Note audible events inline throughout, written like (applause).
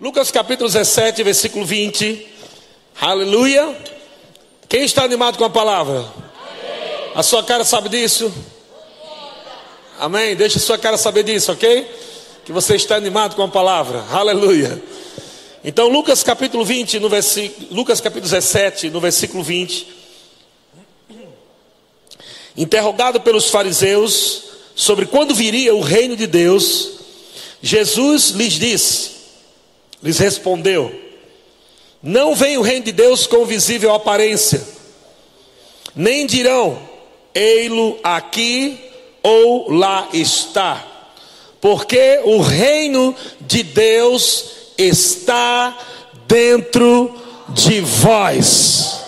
Lucas capítulo 17, versículo 20. Aleluia. Quem está animado com a palavra? A sua cara sabe disso? Amém? Deixa a sua cara saber disso, ok? Que você está animado com a palavra. Aleluia. Então, Lucas capítulo 20, no versículo, Lucas capítulo 17, no versículo 20. Interrogado pelos fariseus sobre quando viria o reino de Deus, Jesus lhes disse, lhes respondeu: Não vem o reino de Deus com visível aparência, nem dirão, ei-lo aqui ou lá está, porque o reino de Deus está dentro de vós.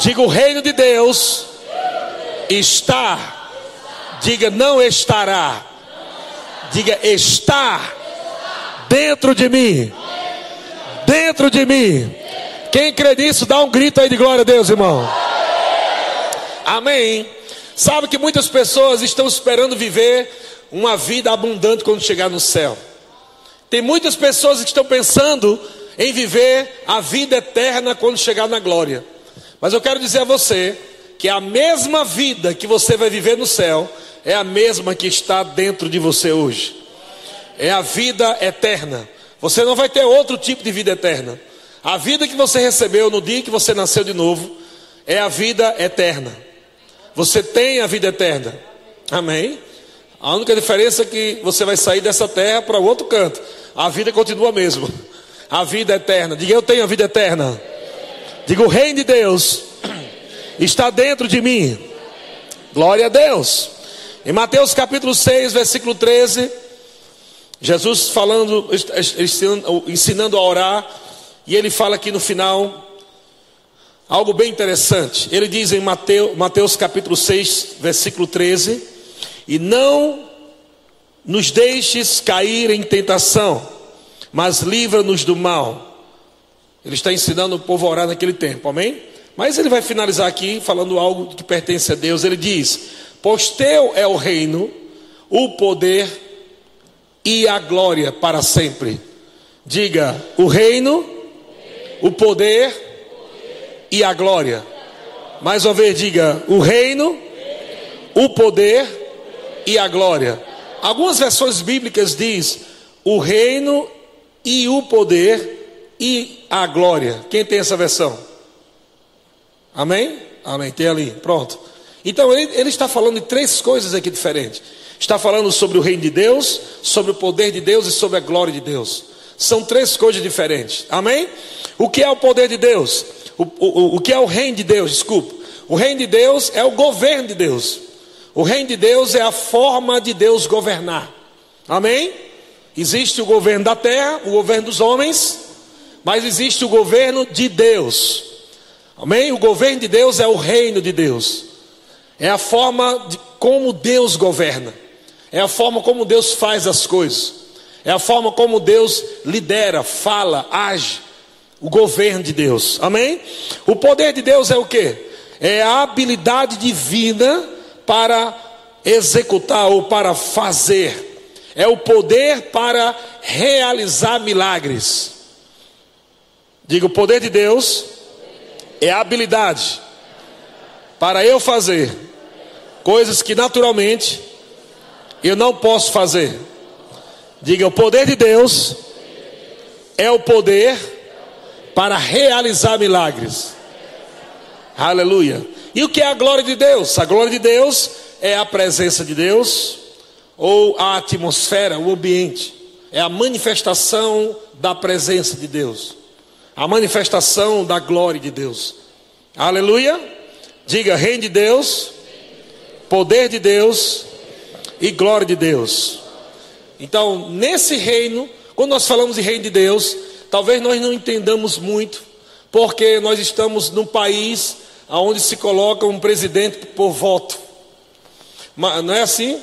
Diga o reino de Deus está. Diga não estará. Diga está dentro de mim. Dentro de mim. Quem crê nisso, dá um grito aí de glória a Deus, irmão. Amém. Sabe que muitas pessoas estão esperando viver uma vida abundante quando chegar no céu. Tem muitas pessoas que estão pensando em viver a vida eterna quando chegar na glória. Mas eu quero dizer a você que a mesma vida que você vai viver no céu é a mesma que está dentro de você hoje. É a vida eterna. Você não vai ter outro tipo de vida eterna. A vida que você recebeu no dia que você nasceu de novo é a vida eterna. Você tem a vida eterna. Amém? A única diferença é que você vai sair dessa terra para o outro canto. A vida continua a mesma. A vida eterna. Diga, eu tenho a vida eterna. Diga, o reino de Deus está dentro de mim. Glória a Deus. Em Mateus capítulo 6, versículo 13, Jesus falando, ensinando a orar, e ele fala aqui no final, algo bem interessante. Ele diz em Mateus, Mateus capítulo 6, versículo 13: E não nos deixes cair em tentação, mas livra-nos do mal. Ele está ensinando o povo a orar naquele tempo, amém? Mas ele vai finalizar aqui falando algo que pertence a Deus. Ele diz: Pois teu é o reino, o poder e a glória para sempre. Diga: o reino, o poder e a glória. Mais uma vez, diga: o reino, o poder e a glória. Algumas versões bíblicas diz o reino e o poder e a glória. Quem tem essa versão? Amém? Amém. Tem ali, pronto. Então ele, ele está falando de três coisas aqui diferentes. Está falando sobre o reino de Deus, sobre o poder de Deus e sobre a glória de Deus. São três coisas diferentes. Amém? O que é o poder de Deus? O, o, o que é o reino de Deus? Desculpa. O reino de Deus é o governo de Deus. O reino de Deus é a forma de Deus governar. Amém? Existe o governo da terra, o governo dos homens, mas existe o governo de Deus. Amém? O governo de Deus é o reino de Deus. É a forma de como Deus governa. É a forma como Deus faz as coisas. É a forma como Deus lidera, fala, age o governo de Deus. Amém? O poder de Deus é o que? É a habilidade divina para executar ou para fazer. É o poder para realizar milagres. Diga, o poder de Deus é a habilidade para eu fazer coisas que naturalmente eu não posso fazer. Diga, o poder de Deus é o poder para realizar milagres. Aleluia. E o que é a glória de Deus? A glória de Deus é a presença de Deus, ou a atmosfera, o ambiente. É a manifestação da presença de Deus. A manifestação da glória de Deus. Aleluia. Diga, reino de Deus, poder de Deus e glória de Deus. Então, nesse reino, quando nós falamos de reino de Deus, Talvez nós não entendamos muito, porque nós estamos num país onde se coloca um presidente por voto. Não é assim?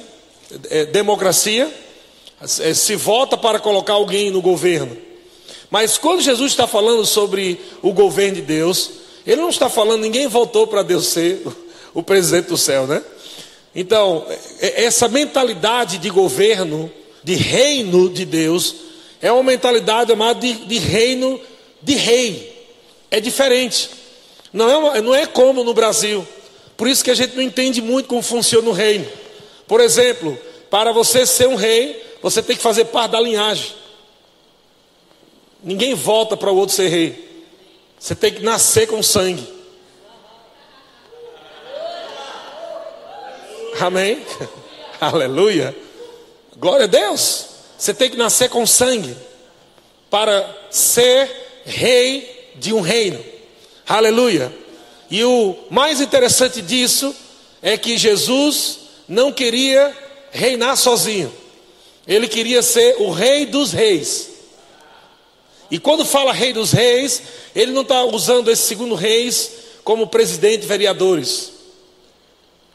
É democracia. É, se vota para colocar alguém no governo. Mas quando Jesus está falando sobre o governo de Deus, ele não está falando, ninguém votou para Deus ser o presidente do céu, né? Então, essa mentalidade de governo, de reino de Deus, é uma mentalidade chamada de, de reino de rei. É diferente. Não é, não é como no Brasil. Por isso que a gente não entende muito como funciona o reino. Por exemplo, para você ser um rei, você tem que fazer parte da linhagem. Ninguém volta para o outro ser rei. Você tem que nascer com sangue. Amém? (laughs) Aleluia. Glória a Deus. Você tem que nascer com sangue para ser rei de um reino. Aleluia. E o mais interessante disso é que Jesus não queria reinar sozinho. Ele queria ser o rei dos reis. E quando fala rei dos reis, ele não está usando esse segundo reis como presidente vereadores.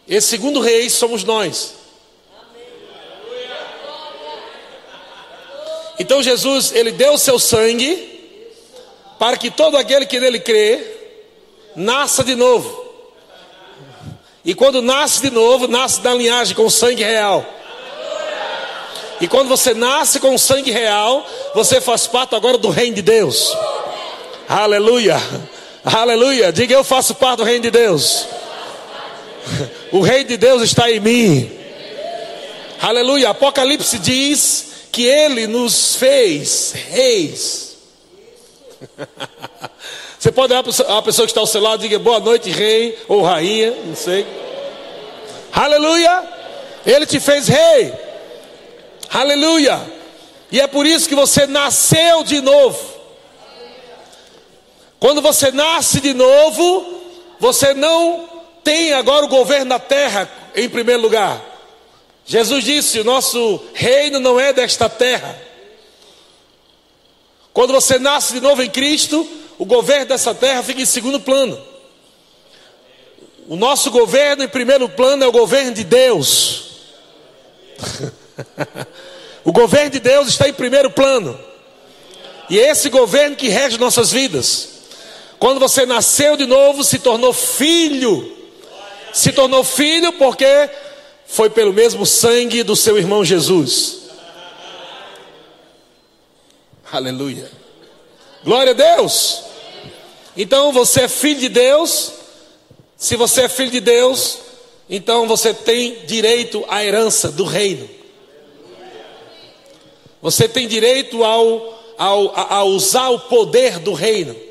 Esse segundo rei somos nós. Então Jesus, ele deu o seu sangue para que todo aquele que nele crê nasça de novo. E quando nasce de novo, nasce da linhagem com sangue real. E quando você nasce com sangue real, você faz parte agora do reino de Deus. Aleluia. Aleluia. Diga eu faço parte do reino de Deus. O reino de Deus está em mim. Aleluia. Apocalipse diz que ele nos fez reis. (laughs) Você pode olhar para a pessoa que está ao seu lado e diga boa noite, rei ou rainha, não sei. Aleluia! Ele te fez rei. Aleluia! E é por isso que você nasceu de novo. Quando você nasce de novo, você não tem agora o governo da terra em primeiro lugar. Jesus disse: o nosso reino não é desta terra. Quando você nasce de novo em Cristo, o governo dessa terra fica em segundo plano. O nosso governo, em primeiro plano, é o governo de Deus. (laughs) o governo de Deus está em primeiro plano. E é esse governo que rege nossas vidas. Quando você nasceu de novo, se tornou filho. Se tornou filho porque foi pelo mesmo sangue do seu irmão Jesus. Aleluia. Glória a Deus. Então você é filho de Deus. Se você é filho de Deus, então você tem direito à herança do reino. Você tem direito ao, ao, a, a usar o poder do reino.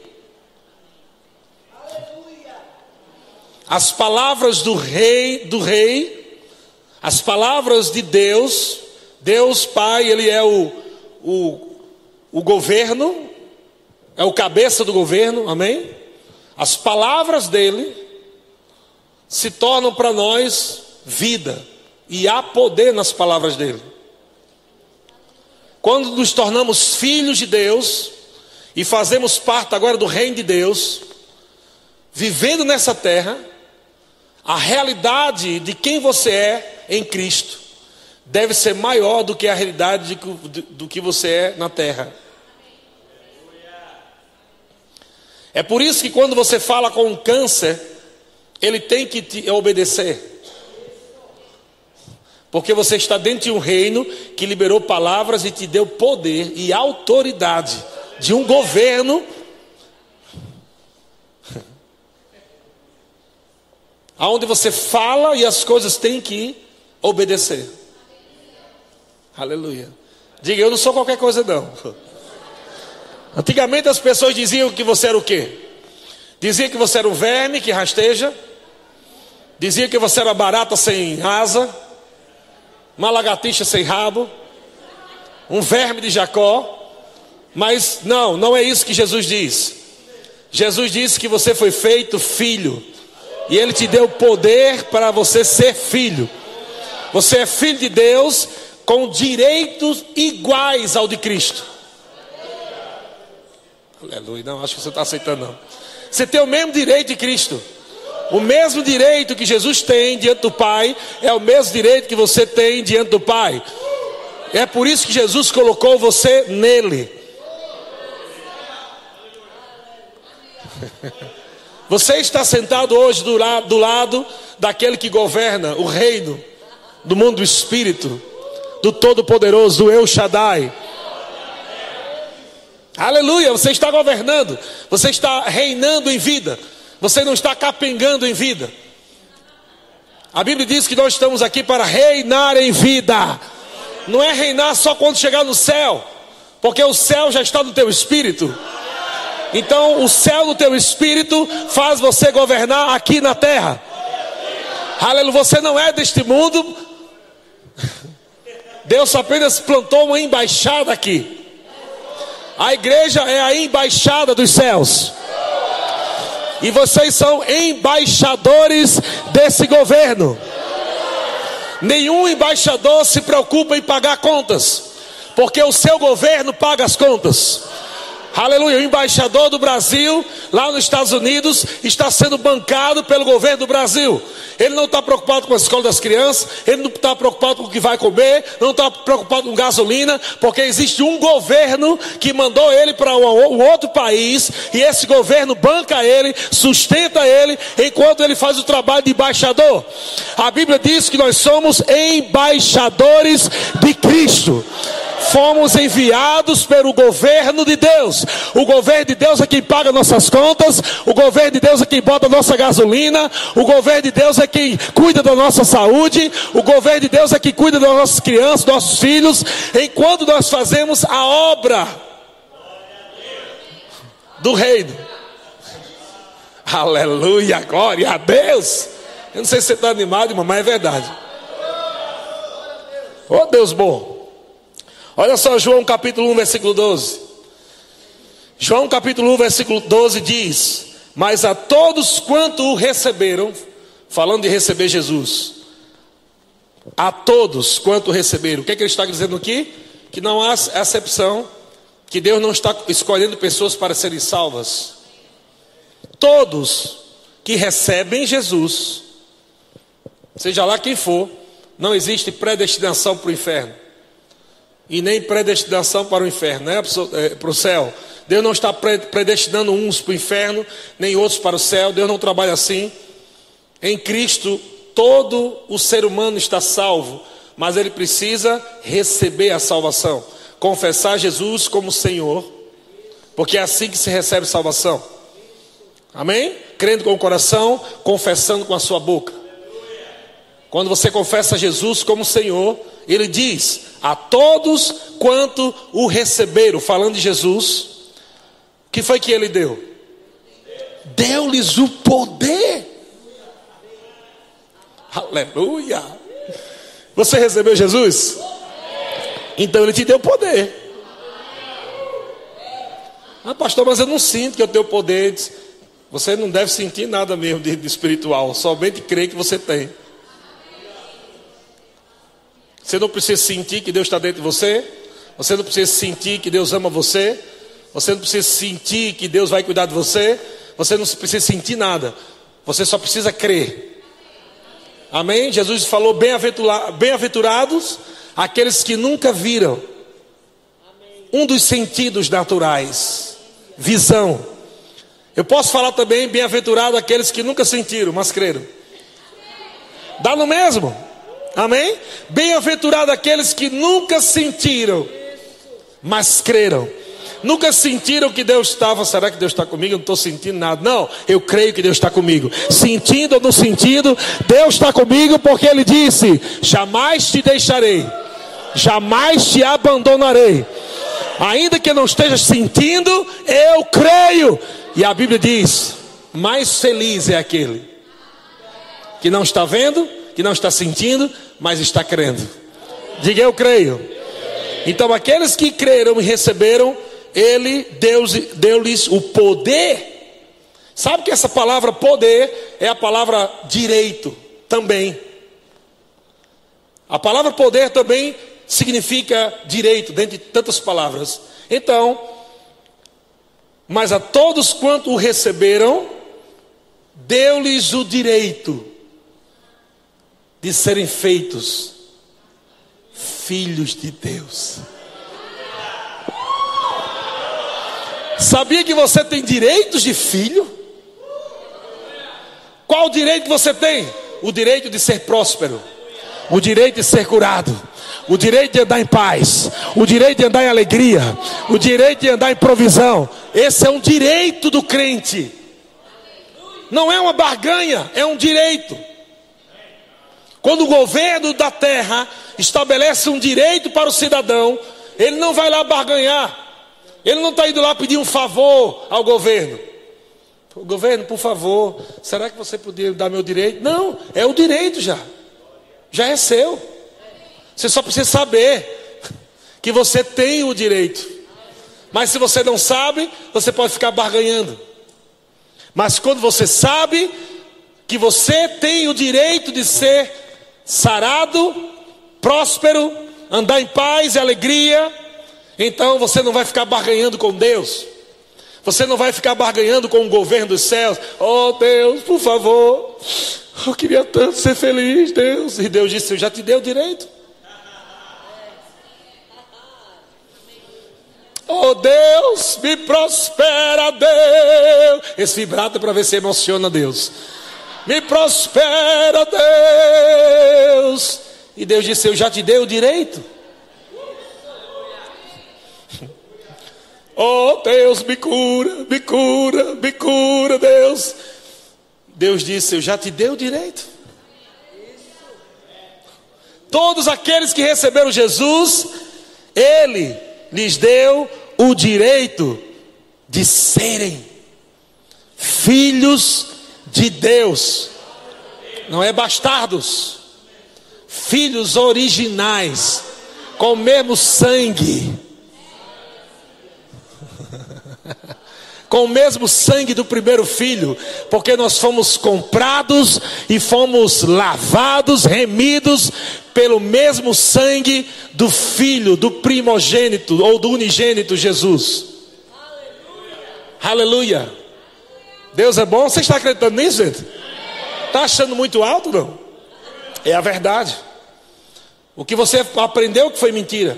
As palavras do rei, do rei, as palavras de Deus, Deus Pai, Ele é o, o, o governo, é o cabeça do governo, amém? As palavras dele se tornam para nós vida, e há poder nas palavras dele. Quando nos tornamos filhos de Deus e fazemos parte agora do reino de Deus, vivendo nessa terra, a realidade de quem você é em Cristo deve ser maior do que a realidade de, do que você é na terra. É por isso que quando você fala com um câncer, ele tem que te obedecer. Porque você está dentro de um reino que liberou palavras e te deu poder e autoridade de um governo. Aonde você fala e as coisas têm que obedecer. Aleluia. Diga, eu não sou qualquer coisa não. (laughs) Antigamente as pessoas diziam que você era o quê? Dizia que você era um verme que rasteja. Dizia que você era barata sem asa. Uma lagartixa sem rabo. Um verme de Jacó. Mas não, não é isso que Jesus diz. Jesus disse que você foi feito filho. E Ele te deu poder para você ser filho. Você é filho de Deus com direitos iguais ao de Cristo. Aleluia. Não, acho que você está aceitando, não. Você tem o mesmo direito de Cristo. O mesmo direito que Jesus tem diante do Pai é o mesmo direito que você tem diante do Pai. É por isso que Jesus colocou você nele. (laughs) Você está sentado hoje do lado, do lado daquele que governa o reino do mundo do espírito, do Todo-Poderoso, do El Shaddai. Aleluia, você está governando, você está reinando em vida, você não está capengando em vida. A Bíblia diz que nós estamos aqui para reinar em vida, não é reinar só quando chegar no céu, porque o céu já está no teu espírito. Então, o céu no teu espírito faz você governar aqui na terra. Aleluia, você não é deste mundo. Deus apenas plantou uma embaixada aqui. A igreja é a embaixada dos céus. E vocês são embaixadores desse governo. Nenhum embaixador se preocupa em pagar contas, porque o seu governo paga as contas. Aleluia. O embaixador do Brasil, lá nos Estados Unidos, está sendo bancado pelo governo do Brasil. Ele não está preocupado com a escola das crianças, ele não está preocupado com o que vai comer, não está preocupado com gasolina, porque existe um governo que mandou ele para um outro país, e esse governo banca ele, sustenta ele, enquanto ele faz o trabalho de embaixador. A Bíblia diz que nós somos embaixadores de Cristo fomos enviados pelo governo de Deus. O governo de Deus é quem paga nossas contas, o governo de Deus é quem bota nossa gasolina, o governo de Deus é quem cuida da nossa saúde, o governo de Deus é quem cuida das nossas crianças, nossos filhos, enquanto nós fazemos a obra do reino. Aleluia, glória a Deus. Eu não sei se você está animado, irmão, mas é verdade. Oh Deus bom. Olha só João capítulo 1, versículo 12. João capítulo 1, versículo 12 diz: Mas a todos quanto o receberam, falando de receber Jesus, a todos quanto receberam, o que, é que ele está dizendo aqui? Que não há acepção, que Deus não está escolhendo pessoas para serem salvas. Todos que recebem Jesus, seja lá quem for, não existe predestinação para o inferno e nem predestinação para o inferno, né? para o céu. Deus não está predestinando uns para o inferno, nem outros para o céu. Deus não trabalha assim. Em Cristo, todo o ser humano está salvo, mas ele precisa receber a salvação, confessar Jesus como Senhor, porque é assim que se recebe salvação. Amém? Crendo com o coração, confessando com a sua boca. Quando você confessa Jesus como Senhor, ele diz: a todos quanto o receberam, falando de Jesus, que foi que ele deu? Deu-lhes o poder. Aleluia. Você recebeu Jesus? Então ele te deu poder. Ah, pastor, mas eu não sinto que eu tenho poder. Você não deve sentir nada mesmo de, de espiritual, somente crer que você tem. Você não precisa sentir que Deus está dentro de você. Você não precisa sentir que Deus ama você. Você não precisa sentir que Deus vai cuidar de você. Você não precisa sentir nada. Você só precisa crer. Amém? Jesus falou: bem-aventurados aqueles que nunca viram. Um dos sentidos naturais, visão. Eu posso falar também: bem-aventurado aqueles que nunca sentiram, mas creram. Dá no mesmo. Amém? Bem-aventurado aqueles que nunca sentiram, mas creram. Nunca sentiram que Deus estava. Será que Deus está comigo? Eu não estou sentindo nada. Não, eu creio que Deus está comigo. Sentindo ou não sentindo, Deus está comigo porque Ele disse: Jamais te deixarei, jamais te abandonarei. Ainda que não esteja sentindo, eu creio. E a Bíblia diz: Mais feliz é aquele que não está vendo, que não está sentindo, mas está crendo. Diga eu creio. Então aqueles que creram e receberam, ele deu-lhes o poder. Sabe que essa palavra poder é a palavra direito também. A palavra poder também significa direito, dentre tantas palavras. Então, mas a todos quanto o receberam, deu-lhes o direito de serem feitos filhos de Deus. Sabia que você tem direitos de filho? Qual direito você tem? O direito de ser próspero, o direito de ser curado, o direito de andar em paz, o direito de andar em alegria, o direito de andar em provisão. Esse é um direito do crente. Não é uma barganha, é um direito. Quando o governo da terra estabelece um direito para o cidadão, ele não vai lá barganhar. Ele não está indo lá pedir um favor ao governo. Governo, por favor, será que você poderia dar meu direito? Não, é o direito já. Já é seu. Você só precisa saber que você tem o direito. Mas se você não sabe, você pode ficar barganhando. Mas quando você sabe que você tem o direito de ser sarado, próspero, andar em paz e alegria, então você não vai ficar barganhando com Deus. Você não vai ficar barganhando com o governo dos céus. Oh Deus, por favor, eu queria tanto ser feliz, Deus. E Deus disse: Eu já te dei o direito. Oh Deus, me prospera, Deus. Esse vibrato é para ver se emociona Deus. Me prospera, Deus. E Deus disse: Eu já te dei o direito. (laughs) Oh Deus, me cura, me cura, me cura, Deus. Deus disse: Eu já te dei o direito. Todos aqueles que receberam Jesus, Ele lhes deu o direito de serem filhos de Deus, não é bastardos, filhos originais, com o mesmo sangue (laughs) com o mesmo sangue do primeiro filho, porque nós fomos comprados e fomos lavados, remidos pelo mesmo sangue do filho, do primogênito ou do unigênito Jesus. Aleluia. Aleluia. Deus é bom. Você está acreditando nisso, gente? Está achando muito alto, não? É a verdade. O que você aprendeu que foi mentira.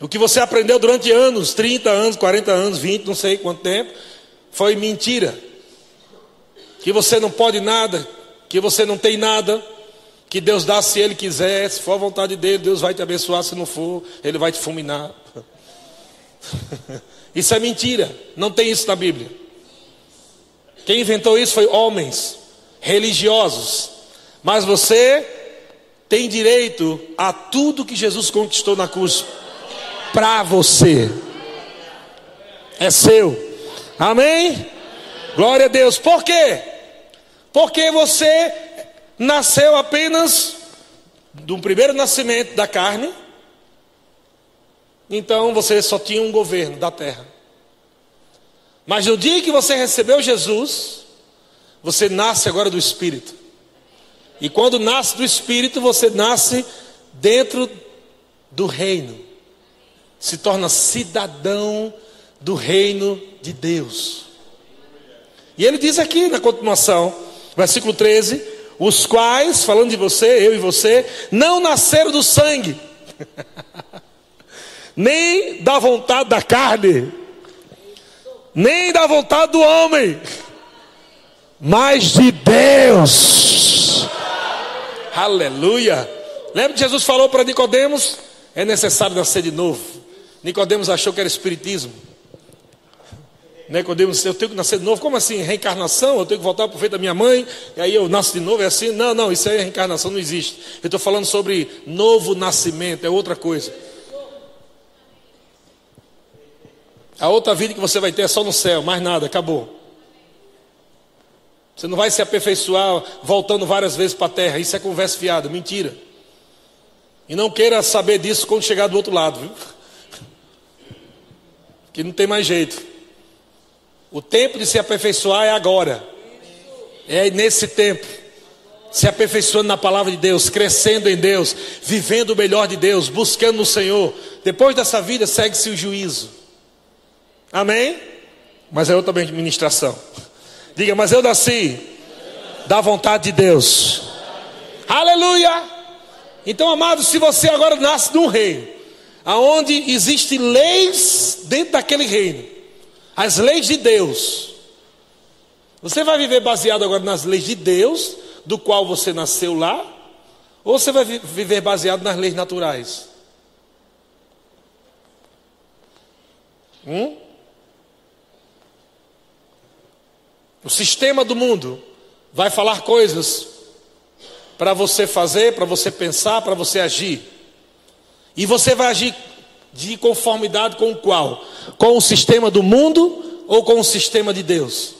O que você aprendeu durante anos, 30 anos, 40 anos, 20, não sei quanto tempo, foi mentira. Que você não pode nada, que você não tem nada, que Deus dá se Ele quiser, se for a vontade dele, Deus vai te abençoar, se não for, Ele vai te fulminar. (laughs) Isso é mentira, não tem isso na Bíblia. Quem inventou isso foi homens religiosos, mas você tem direito a tudo que Jesus conquistou na cruz para você. É seu. Amém? Glória a Deus. Por quê? Porque você nasceu apenas do primeiro nascimento da carne. Então você só tinha um governo da terra. Mas no dia que você recebeu Jesus, você nasce agora do Espírito. E quando nasce do Espírito, você nasce dentro do reino se torna cidadão do reino de Deus. E ele diz aqui na continuação, versículo 13: os quais, falando de você, eu e você, não nasceram do sangue, (laughs) nem da vontade da carne, nem da vontade do homem, mas de Deus. Aleluia. Lembra que Jesus falou para Nicodemos? É necessário nascer de novo. Nicodemos achou que era espiritismo. Nicodemos, eu tenho que nascer de novo. Como assim? Reencarnação? Eu tenho que voltar para o feito da minha mãe, e aí eu nasço de novo, é assim? Não, não, isso aí é reencarnação, não existe. Eu estou falando sobre novo nascimento, é outra coisa. A outra vida que você vai ter é só no céu, mais nada, acabou. Você não vai se aperfeiçoar voltando várias vezes para a terra, isso é conversa fiada, mentira. E não queira saber disso quando chegar do outro lado, viu? (laughs) que não tem mais jeito. O tempo de se aperfeiçoar é agora. É nesse tempo. Se aperfeiçoando na palavra de Deus, crescendo em Deus, vivendo o melhor de Deus, buscando no Senhor. Depois dessa vida segue-se o juízo. Amém? Mas é outra ministração. Diga, mas eu nasci da vontade de Deus. Aleluia! Então, amados, se você agora nasce num reino, aonde existem leis dentro daquele reino, as leis de Deus. Você vai viver baseado agora nas leis de Deus, do qual você nasceu lá, Ou você vai viver baseado nas leis naturais? Hum? O sistema do mundo vai falar coisas para você fazer, para você pensar, para você agir. E você vai agir de conformidade com o qual? Com o sistema do mundo ou com o sistema de Deus?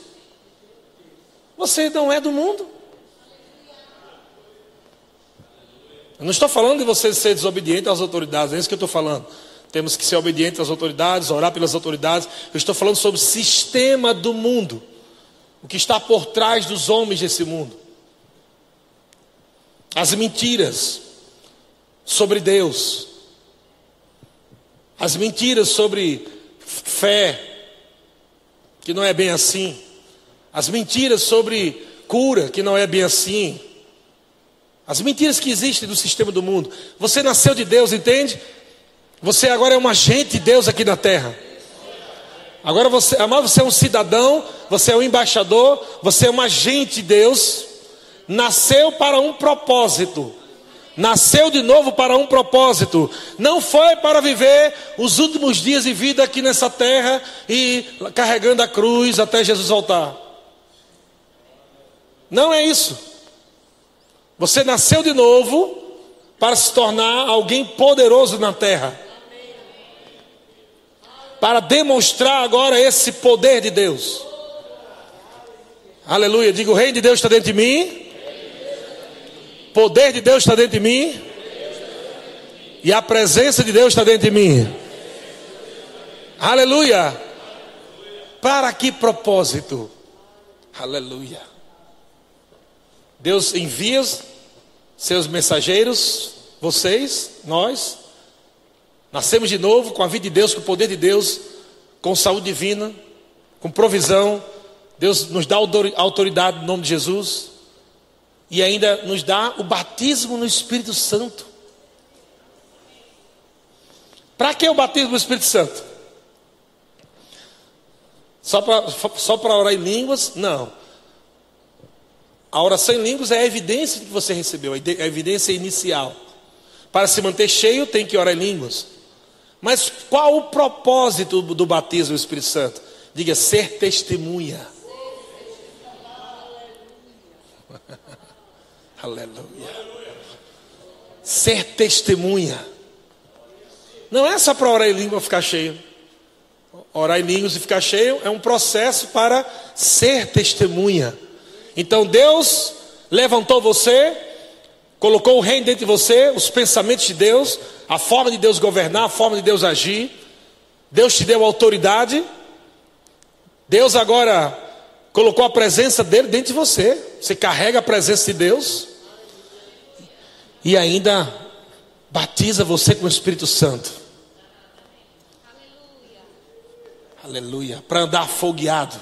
Você não é do mundo. Eu não estou falando de você ser desobediente às autoridades, é isso que eu estou falando. Temos que ser obedientes às autoridades, orar pelas autoridades. Eu estou falando sobre o sistema do mundo o que está por trás dos homens desse mundo. As mentiras sobre Deus, as mentiras sobre fé, que não é bem assim, as mentiras sobre cura, que não é bem assim, as mentiras que existem no sistema do mundo. Você nasceu de Deus, entende? Você agora é um agente de Deus aqui na terra. Agora você, amado, você é um cidadão, você é um embaixador, você é um agente de Deus. Nasceu para um propósito. Nasceu de novo para um propósito. Não foi para viver os últimos dias de vida aqui nessa terra e carregando a cruz até Jesus voltar. Não é isso. Você nasceu de novo para se tornar alguém poderoso na terra para demonstrar agora esse poder de Deus. Aleluia. Diga: o reino de Deus está dentro de mim. Poder de Deus está dentro de mim. E a presença de Deus está dentro de mim. Aleluia. Para que propósito? Aleluia. Deus envia seus mensageiros, vocês, nós, Nascemos de novo com a vida de Deus, com o poder de Deus, com saúde divina, com provisão. Deus nos dá autoridade no nome de Jesus e ainda nos dá o batismo no Espírito Santo. Para que o batismo no Espírito Santo? Só para só orar em línguas? Não. A oração em línguas é a evidência que você recebeu, a evidência inicial. Para se manter cheio, tem que orar em línguas. Mas qual o propósito do batismo do Espírito Santo? Diga, ser testemunha. (laughs) Aleluia. Ser testemunha. Não é só para orar em língua ficar cheio. Orar em línguas e ficar cheio é um processo para ser testemunha. Então Deus levantou você, colocou o reino dentro de você, os pensamentos de Deus, a forma de Deus governar, a forma de Deus agir. Deus te deu autoridade. Deus agora colocou a presença dele dentro de você. Você carrega a presença de Deus. E ainda batiza você com o Espírito Santo. Aleluia. Para andar afogueado,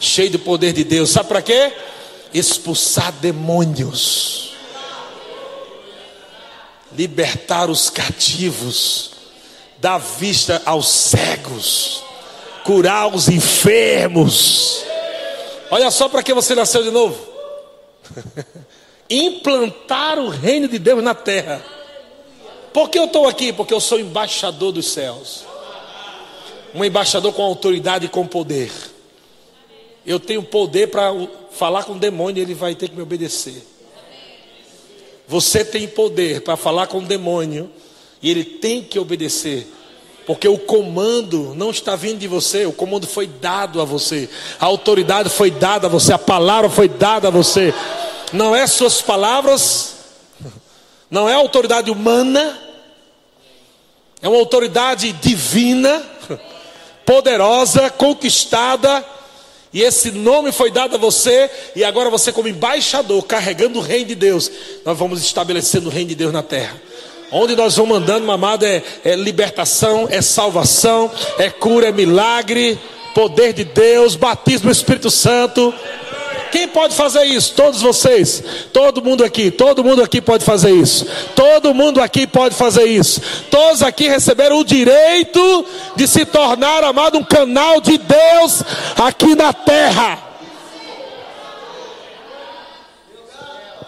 cheio do poder de Deus. Sabe para quê? Expulsar demônios libertar os cativos, dar vista aos cegos, curar os enfermos. Olha só para que você nasceu de novo. (laughs) Implantar o reino de Deus na terra. Por que eu estou aqui? Porque eu sou embaixador dos céus. Um embaixador com autoridade e com poder. Eu tenho poder para falar com o demônio ele vai ter que me obedecer. Você tem poder para falar com o demônio e ele tem que obedecer. Porque o comando não está vindo de você, o comando foi dado a você, a autoridade foi dada a você, a palavra foi dada a você. Não é suas palavras, (laughs) não é autoridade humana, é uma autoridade divina, (laughs) poderosa, conquistada e esse nome foi dado a você, e agora você, como embaixador, carregando o reino de Deus, nós vamos estabelecendo o reino de Deus na terra. Onde nós vamos andando, mamado, é, é libertação, é salvação, é cura, é milagre, poder de Deus, batismo do Espírito Santo. Quem pode fazer isso? Todos vocês. Todo mundo aqui. Todo mundo aqui pode fazer isso. Todo mundo aqui pode fazer isso. Todos aqui receberam o direito de se tornar, amado, um canal de Deus aqui na terra.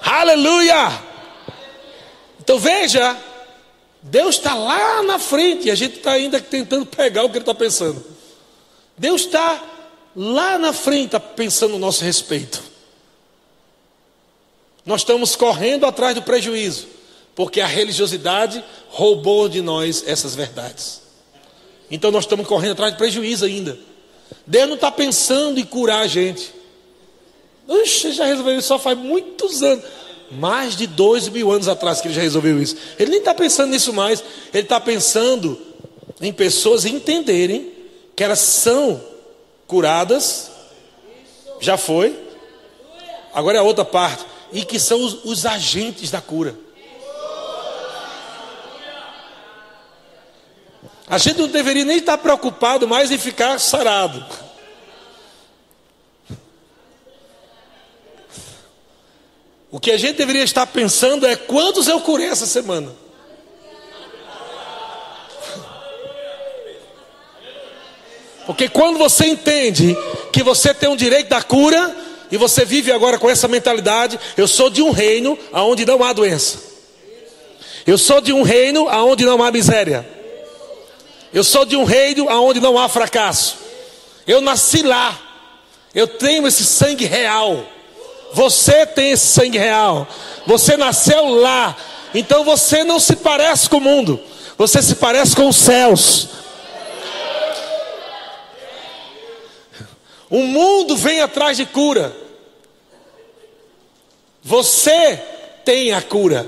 Aleluia! Então veja, Deus está lá na frente e a gente está ainda tentando pegar o que Ele está pensando. Deus está lá na frente tá pensando no nosso respeito. Nós estamos correndo atrás do prejuízo, porque a religiosidade roubou de nós essas verdades. Então nós estamos correndo atrás de prejuízo ainda. Deus não está pensando em curar a gente. Oxe, já resolveu isso só faz muitos anos. Mais de dois mil anos atrás que ele já resolveu isso. Ele nem está pensando nisso mais. Ele está pensando em pessoas entenderem que elas são curadas. Já foi. Agora é a outra parte. E que são os, os agentes da cura. A gente não deveria nem estar preocupado mais em ficar sarado. O que a gente deveria estar pensando é quantos eu curei essa semana. Porque quando você entende que você tem um direito da cura e você vive agora com essa mentalidade, eu sou de um reino aonde não há doença. Eu sou de um reino aonde não há miséria. Eu sou de um reino aonde não há fracasso. Eu nasci lá. Eu tenho esse sangue real. Você tem esse sangue real. Você nasceu lá. Então você não se parece com o mundo. Você se parece com os céus. O mundo vem atrás de cura. Você tem a cura.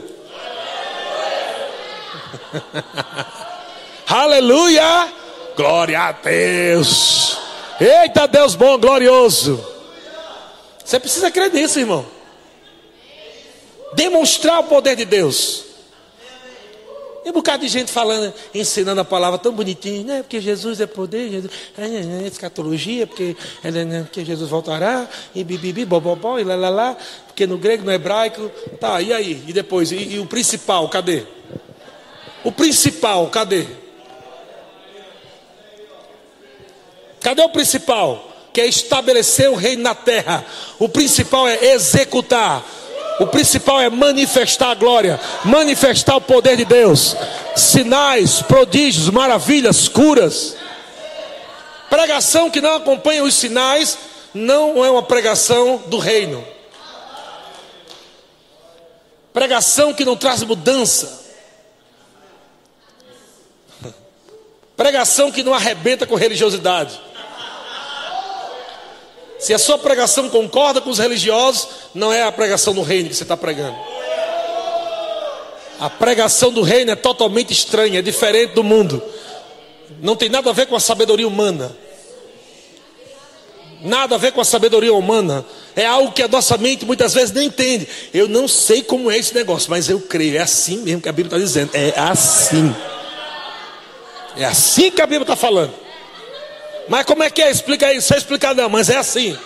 (laughs) Aleluia! Glória a Deus! Eita Deus bom, glorioso! Você precisa crer nisso, irmão. Demonstrar o poder de Deus. Tem um bocado de gente falando, ensinando a palavra tão bonitinho, né? Porque Jesus é poder, Jesus, é, é, é escatologia, porque, é, né, porque Jesus voltará, e bibibi, bobobó, e lá, lá, lá, porque no grego, no hebraico, tá, e aí? E depois, e, e o principal, cadê? O principal, cadê? Cadê o principal? Que é estabelecer o reino na terra. O principal é executar. O principal é manifestar a glória, manifestar o poder de Deus. Sinais, prodígios, maravilhas, curas. Pregação que não acompanha os sinais não é uma pregação do reino. Pregação que não traz mudança. Pregação que não arrebenta com religiosidade. Se a sua pregação concorda com os religiosos, não é a pregação do reino que você está pregando. A pregação do reino é totalmente estranha, é diferente do mundo. Não tem nada a ver com a sabedoria humana. Nada a ver com a sabedoria humana. É algo que a nossa mente muitas vezes nem entende. Eu não sei como é esse negócio, mas eu creio. É assim mesmo que a Bíblia está dizendo. É assim. É assim que a Bíblia está falando. Mas como é que é? Explica aí. Você explicar não, mas é assim.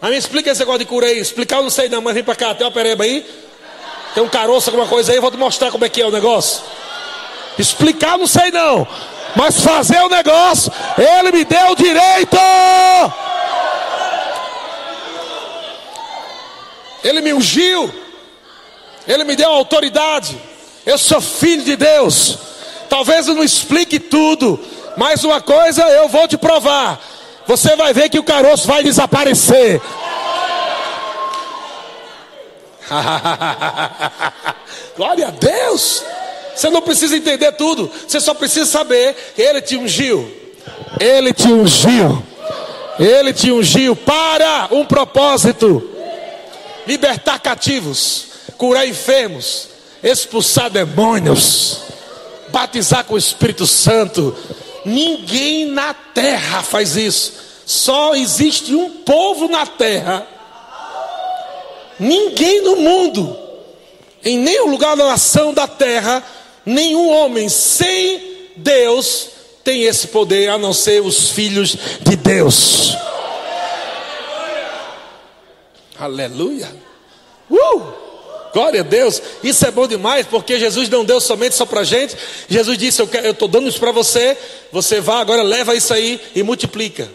Mas me explica esse negócio de cura aí. Explicar eu não sei não, mas vem para cá. Tem uma pereba aí? Tem um caroço, alguma coisa aí? Eu vou te mostrar como é que é o negócio. Explicar eu não sei não. Mas fazer o negócio, ele me deu o direito. Ele me ungiu. Ele me deu autoridade. Eu sou filho de Deus. Talvez eu não explique tudo, mas uma coisa eu vou te provar: você vai ver que o caroço vai desaparecer. (laughs) Glória a Deus! Você não precisa entender tudo, você só precisa saber que Ele te ungiu. Ele te ungiu. Ele te ungiu para um propósito: libertar cativos, curar enfermos, expulsar demônios batizar com o Espírito Santo. Ninguém na terra faz isso. Só existe um povo na terra. Ninguém no mundo, em nenhum lugar da nação da terra, nenhum homem sem Deus tem esse poder, a não ser os filhos de Deus. Aleluia. Uh! Glória a Deus, isso é bom demais, porque Jesus não deu somente só para gente. Jesus disse: Eu estou dando isso para você, você vai agora, leva isso aí e multiplica.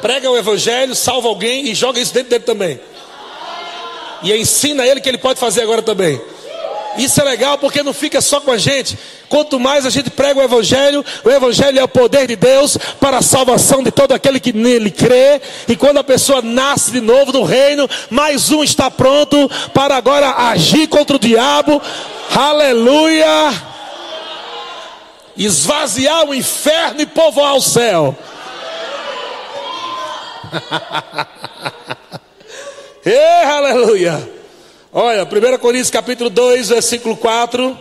Prega o Evangelho, salva alguém e joga isso dentro dele também. E ensina ele que ele pode fazer agora também. Isso é legal porque não fica só com a gente. Quanto mais a gente prega o Evangelho, o Evangelho é o poder de Deus para a salvação de todo aquele que nele crê. E quando a pessoa nasce de novo no reino, mais um está pronto para agora agir contra o diabo. Aleluia! Esvaziar o inferno e povoar o céu. (laughs) Ei, aleluia! Olha, 1 Coríntios capítulo 2, versículo 4.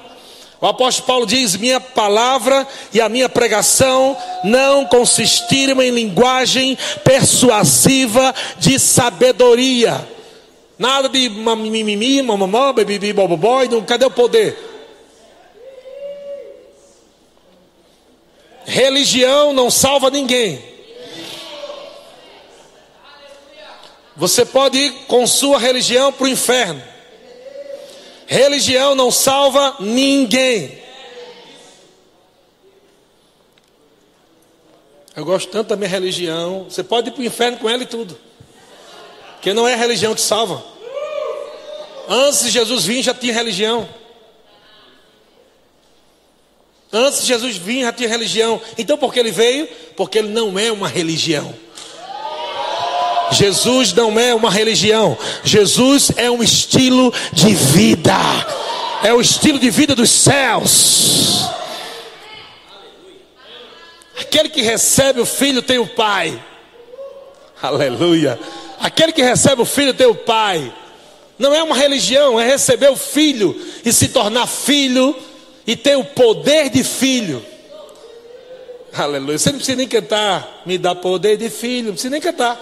O apóstolo Paulo diz: Minha palavra e a minha pregação não consistiram em linguagem persuasiva de sabedoria. Nada de mimimi, mamamó, bebibi, bobobó, cadê o poder? Religião não salva ninguém. Você pode ir com sua religião para o inferno. Religião não salva ninguém. Eu gosto tanto da minha religião. Você pode ir para o inferno com ela e tudo. Porque não é a religião que salva. Antes de Jesus vir já tinha religião. Antes de Jesus vir já tinha religião. Então por que ele veio? Porque ele não é uma religião. Jesus não é uma religião, Jesus é um estilo de vida, é o estilo de vida dos céus. Aquele que recebe o filho tem o pai, aleluia. Aquele que recebe o filho tem o pai, não é uma religião, é receber o filho e se tornar filho e ter o poder de filho. Aleluia. Você não precisa nem cantar, me dá poder de filho, não precisa nem cantar.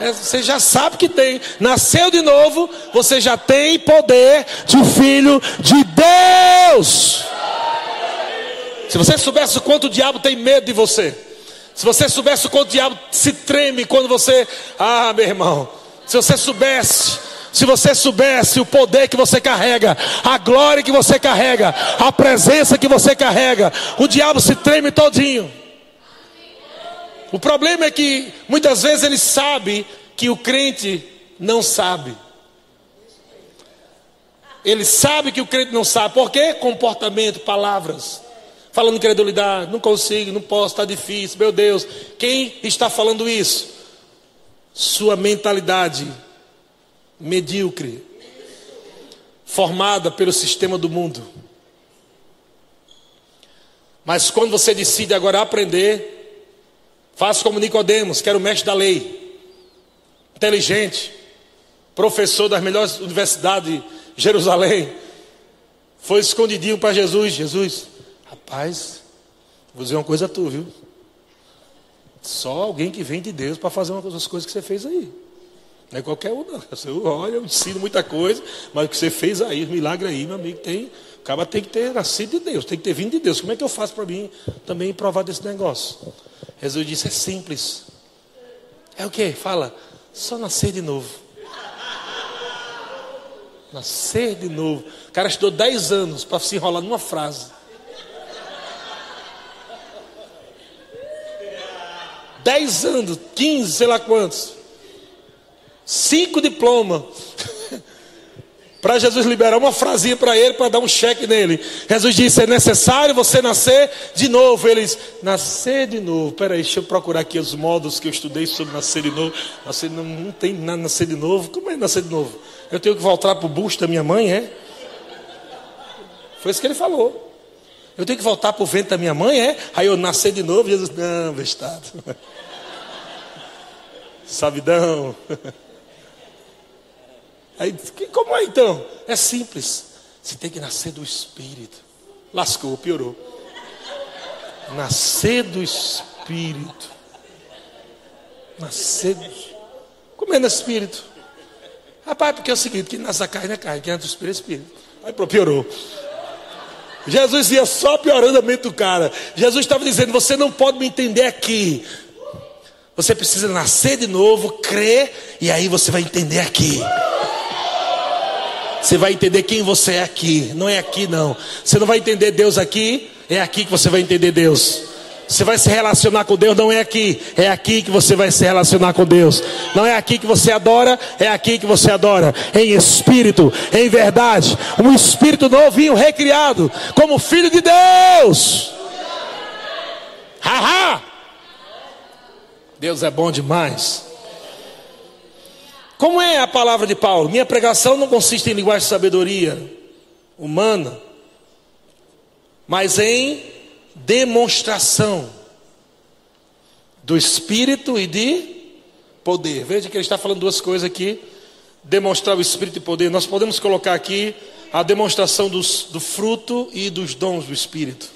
É, você já sabe que tem. Nasceu de novo, você já tem poder de filho de Deus. Se você soubesse o quanto o diabo tem medo de você. Se você soubesse o quanto o diabo se treme quando você. Ah, meu irmão. Se você soubesse. Se você soubesse o poder que você carrega, a glória que você carrega, a presença que você carrega, o diabo se treme todinho. O problema é que muitas vezes ele sabe que o crente não sabe. Ele sabe que o crente não sabe. Por quê? Comportamento, palavras. Falando incredulidade, não consigo, não posso, está difícil, meu Deus. Quem está falando isso? Sua mentalidade medíocre, formada pelo sistema do mundo. Mas quando você decide agora aprender, Faça como Nicodemos, que era o mestre da lei, inteligente, professor das melhores universidades de Jerusalém. Foi escondidinho para Jesus. Jesus, rapaz, vou dizer uma coisa a tu, viu? Só alguém que vem de Deus para fazer uma das coisas que você fez aí. Não é qualquer um, não. Olha, eu ensino muita coisa, mas o que você fez aí, os milagres aí, meu amigo, tem. O cara tem que ter nascido de Deus, tem que ter vindo de Deus. Como é que eu faço para mim também provar desse negócio? Jesus disse: é simples. É o que? Fala, só nascer de novo. Nascer de novo. O cara estudou 10 anos para se enrolar numa frase. Dez anos, 15, sei lá quantos. Cinco diplomas para Jesus liberar uma frasinha para ele, para dar um cheque nele. Jesus disse: é necessário você nascer de novo. Ele disse: nascer de novo. Peraí, deixa eu procurar aqui os modos que eu estudei sobre nascer de novo. Nascer, não, não tem nada nascer de novo. Como é nascer de novo? Eu tenho que voltar para o busto da minha mãe, é? Foi isso que ele falou. Eu tenho que voltar para o vento da minha mãe, é? Aí eu nascer de novo. Jesus, não, bestado. (laughs) Sabidão. (laughs) Aí, como é então? É simples. Você tem que nascer do Espírito. Lascou, piorou. Nascer do Espírito. Nascer do Como é no Espírito? Rapaz, porque é o seguinte, que nasce a carne é carne, que é do Espírito é Espírito. Aí piorou. Jesus ia só piorando a mente do cara. Jesus estava dizendo: você não pode me entender aqui. Você precisa nascer de novo, crer, e aí você vai entender aqui. Você vai entender quem você é aqui, não é aqui não. Você não vai entender Deus aqui, é aqui que você vai entender Deus. Você vai se relacionar com Deus, não é aqui, é aqui que você vai se relacionar com Deus. Não é aqui que você adora, é aqui que você adora, em espírito, em verdade. Um espírito novinho, recriado, como filho de Deus. Haha! Deus é bom demais. Como é a palavra de Paulo? Minha pregação não consiste em linguagem de sabedoria humana, mas em demonstração do Espírito e de poder. Veja que ele está falando duas coisas aqui: demonstrar o Espírito e poder. Nós podemos colocar aqui a demonstração dos, do fruto e dos dons do Espírito.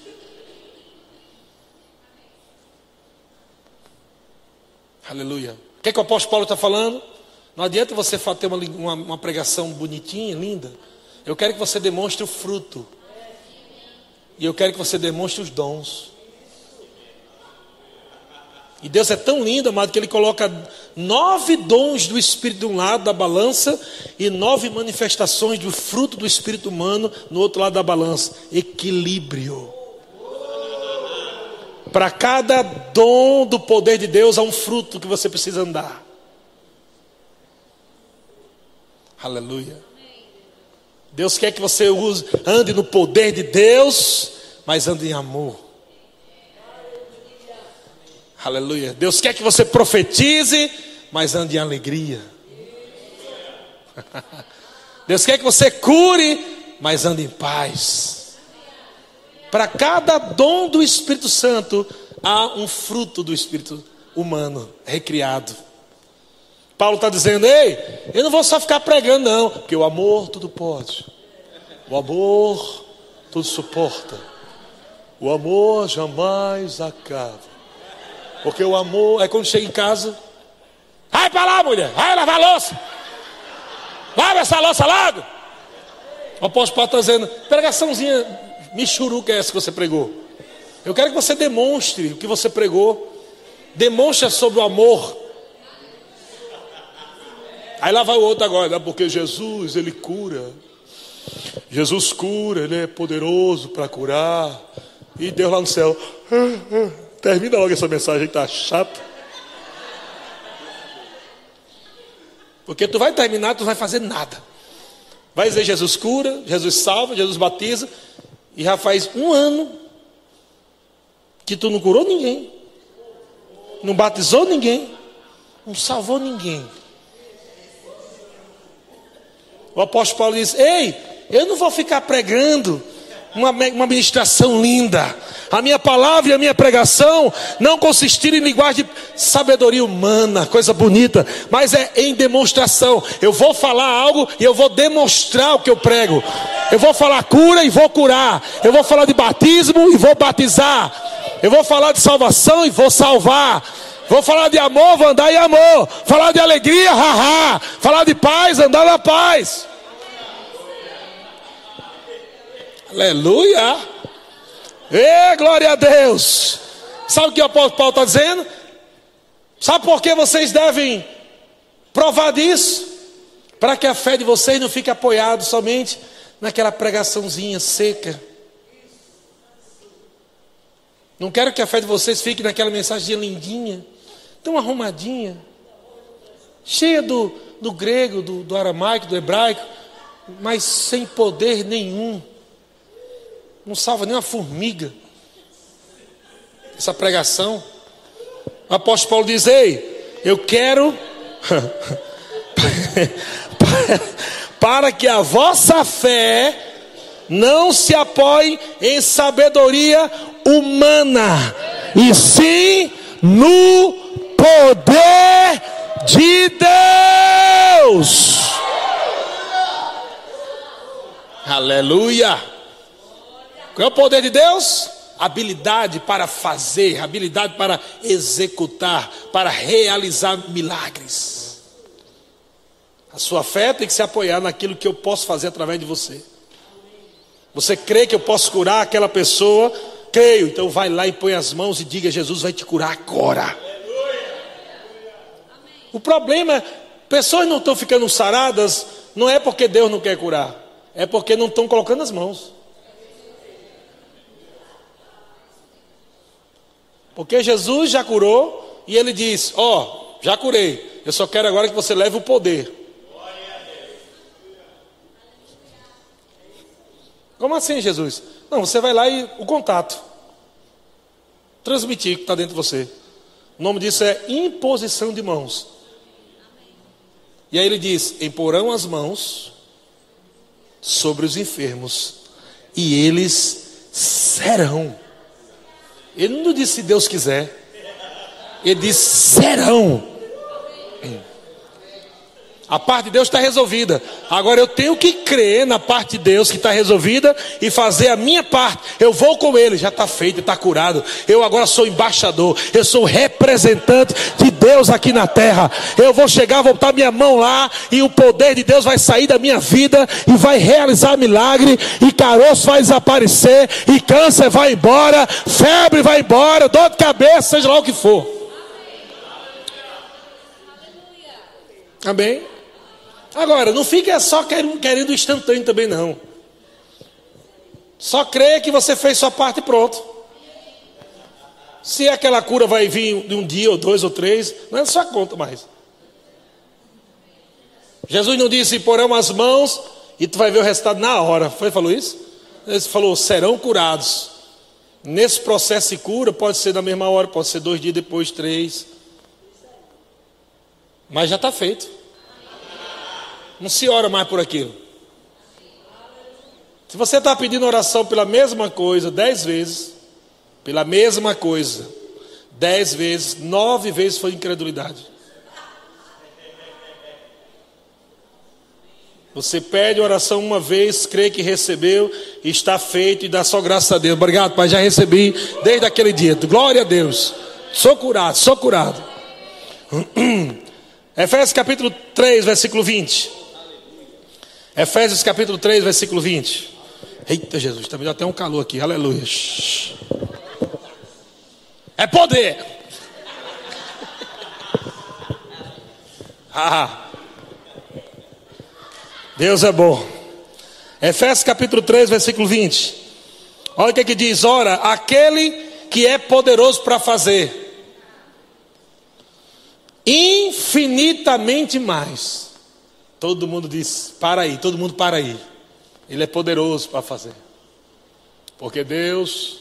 Aleluia. O que, é que o apóstolo Paulo está falando? Não adianta você ter uma, uma, uma pregação bonitinha, linda. Eu quero que você demonstre o fruto. E eu quero que você demonstre os dons. E Deus é tão lindo, amado, que Ele coloca nove dons do Espírito de um lado da balança e nove manifestações do fruto do Espírito humano no outro lado da balança. Equilíbrio. Para cada dom do poder de Deus há um fruto que você precisa andar. Aleluia. Deus quer que você use, ande no poder de Deus, mas ande em amor. Aleluia. Deus quer que você profetize, mas ande em alegria. (laughs) Deus quer que você cure, mas ande em paz. Para cada dom do Espírito Santo, há um fruto do Espírito humano recriado. Paulo está dizendo: Ei, eu não vou só ficar pregando, não, porque o amor tudo pode, o amor tudo suporta, o amor jamais acaba. Porque o amor é quando chega em casa, vai para lá, mulher, vai lavar a louça, lava essa louça logo. O apóstolo Paulo está dizendo: pregaçãozinha michuruca é essa que você pregou. Eu quero que você demonstre o que você pregou, demonstre sobre o amor Aí lá vai o outro agora, né? porque Jesus, ele cura. Jesus cura, ele é poderoso para curar. E Deus lá no céu, (laughs) termina logo essa mensagem, está chato. Porque tu vai terminar, tu vai fazer nada. Vai dizer Jesus cura, Jesus salva, Jesus batiza. E já faz um ano que tu não curou ninguém, não batizou ninguém, não salvou ninguém. O apóstolo Paulo diz: Ei, eu não vou ficar pregando uma, uma ministração linda. A minha palavra e a minha pregação não consistiram em linguagem de sabedoria humana, coisa bonita, mas é em demonstração. Eu vou falar algo e eu vou demonstrar o que eu prego. Eu vou falar cura e vou curar. Eu vou falar de batismo e vou batizar. Eu vou falar de salvação e vou salvar. Vou falar de amor, vou andar em amor. Falar de alegria, haha. Falar de paz, andar na paz. Aleluia. Ê, glória a Deus. Sabe o que o apóstolo Paulo está dizendo? Sabe por que vocês devem provar disso? Para que a fé de vocês não fique apoiada somente naquela pregaçãozinha seca. Não quero que a fé de vocês fique naquela mensagem lindinha tão arrumadinha, cheia do, do grego, do, do aramaico, do hebraico, mas sem poder nenhum. Não salva nem uma formiga. Essa pregação. O apóstolo Paulo diz: Ei, eu quero. (laughs) para que a vossa fé não se apoie em sabedoria humana, e sim no poder de Deus. Aleluia. Qual é o poder de Deus? Habilidade para fazer, habilidade para executar, para realizar milagres. A sua fé tem que se apoiar naquilo que eu posso fazer através de você. Você crê que eu posso curar aquela pessoa? Creio, então vai lá e põe as mãos e diga: Jesus vai te curar agora. O problema, pessoas não estão ficando saradas, não é porque Deus não quer curar, é porque não estão colocando as mãos. Porque Jesus já curou e ele diz: Ó, oh, já curei, eu só quero agora que você leve o poder. Como assim, Jesus? Não, você vai lá e o contato. Transmitir o que está dentro de você. O nome disso é imposição de mãos. E aí ele diz: Imporão as mãos sobre os enfermos, e eles serão. Ele não disse se Deus quiser, ele disse serão. A parte de Deus está resolvida. Agora eu tenho que crer na parte de Deus que está resolvida e fazer a minha parte. Eu vou com Ele, já está feito, está curado. Eu agora sou embaixador, eu sou representante de Deus aqui na terra. Eu vou chegar, vou botar minha mão lá e o poder de Deus vai sair da minha vida e vai realizar milagre. E caroço vai desaparecer, e câncer vai embora, febre vai embora, dor de cabeça, seja lá o que for. Amém? Agora, não fica só querendo, querendo instantâneo também, não. Só crê que você fez sua parte e pronto. Se aquela cura vai vir de um dia, ou dois, ou três, não é sua conta mais. Jesus não disse, porão as mãos e tu vai ver o resultado na hora. Foi falou isso? Ele falou, serão curados. Nesse processo de cura, pode ser na mesma hora, pode ser dois dias depois, três. Mas já está feito. Não se ora mais por aquilo. Se você está pedindo oração pela mesma coisa dez vezes, pela mesma coisa, dez vezes, nove vezes foi incredulidade. Você pede oração uma vez, crê que recebeu, está feito e dá só graças a Deus. Obrigado, Pai, já recebi desde aquele dia. Glória a Deus. Sou curado, sou curado. (clears throat) Efésios capítulo 3, versículo 20. Efésios capítulo 3, versículo 20. Eita Jesus, também tá dá até um calor aqui, aleluia. É poder. (laughs) Ah, Deus é bom. Efésios capítulo 3, versículo 20. Olha o é que diz: ora, aquele que é poderoso para fazer infinitamente mais Todo mundo diz: para aí, todo mundo para aí. Ele é poderoso para fazer. Porque Deus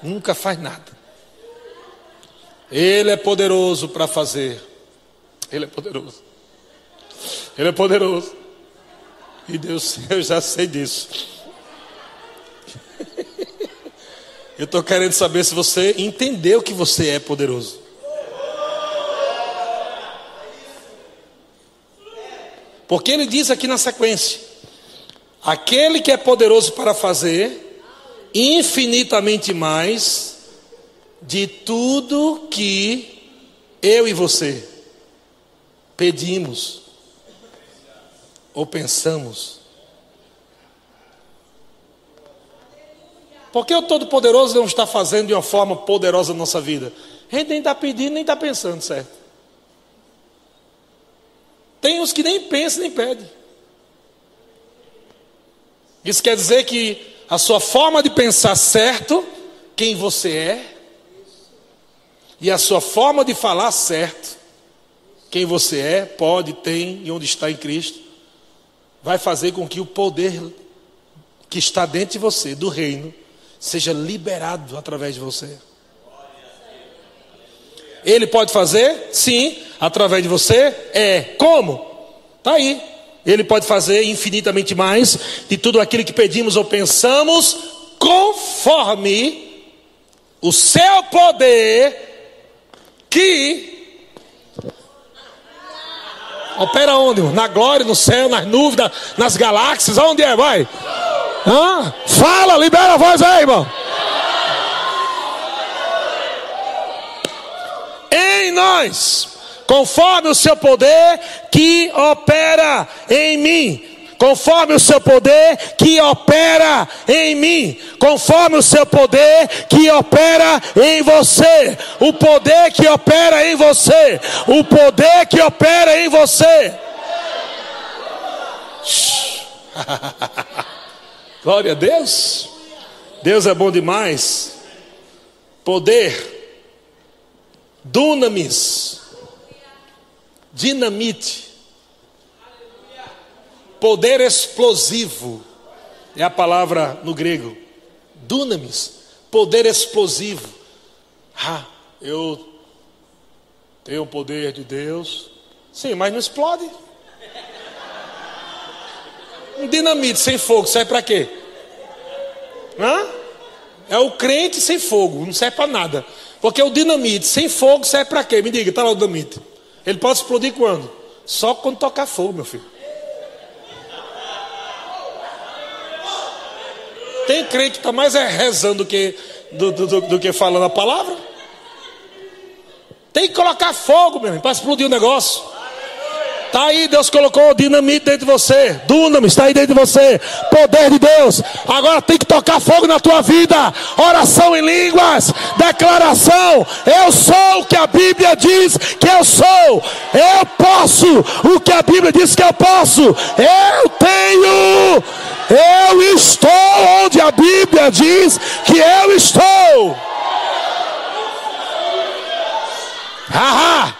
nunca faz nada. Ele é poderoso para fazer. Ele é poderoso. Ele é poderoso. E Deus, (laughs) eu já sei disso. (laughs) Eu estou querendo saber se você entendeu que você é poderoso. Porque ele diz aqui na sequência: aquele que é poderoso para fazer infinitamente mais de tudo que eu e você pedimos ou pensamos. Porque o Todo-Poderoso não está fazendo de uma forma poderosa na nossa vida? A gente nem está pedindo, nem está pensando, certo? Tem uns que nem pensam nem pedem. Isso quer dizer que a sua forma de pensar certo, quem você é, e a sua forma de falar certo, quem você é, pode, tem e onde está em Cristo, vai fazer com que o poder que está dentro de você, do reino, seja liberado através de você. Ele pode fazer? Sim, através de você? É. Como? Está aí. Ele pode fazer infinitamente mais de tudo aquilo que pedimos ou pensamos, conforme o seu poder que opera onde? Na glória, no céu, nas nuvens, nas galáxias, aonde é? Vai. Hã? Fala, libera a voz aí, irmão. Em nós conforme o seu poder que opera em mim. Conforme o seu poder que opera em mim, conforme o seu poder que opera em você, o poder que opera em você, o poder que opera em você. (laughs) Glória a Deus. Deus é bom demais. Poder. Dunamis. Dinamite. Poder explosivo. É a palavra no grego. Dunamis. Poder explosivo. Ah, eu tenho o poder de Deus. Sim, mas não explode. Um dinamite sem fogo serve para quê? Hã? É o crente sem fogo, não serve para nada. Porque o dinamite sem fogo serve para quê? Me diga, está lá o dinamite. Ele pode explodir quando? Só quando tocar fogo, meu filho. Tem crente que está mais é rezando do que, do, do, do, que falando a palavra. Tem que colocar fogo, meu irmão, para explodir o negócio. Está aí, Deus colocou dinamite dentro de você. Dunamis está aí dentro de você. Poder de Deus. Agora tem que tocar fogo na tua vida. Oração em línguas. Declaração. Eu sou o que a Bíblia diz que eu sou. Eu posso o que a Bíblia diz que eu posso. Eu tenho. Eu estou onde a Bíblia diz que eu estou. Haha.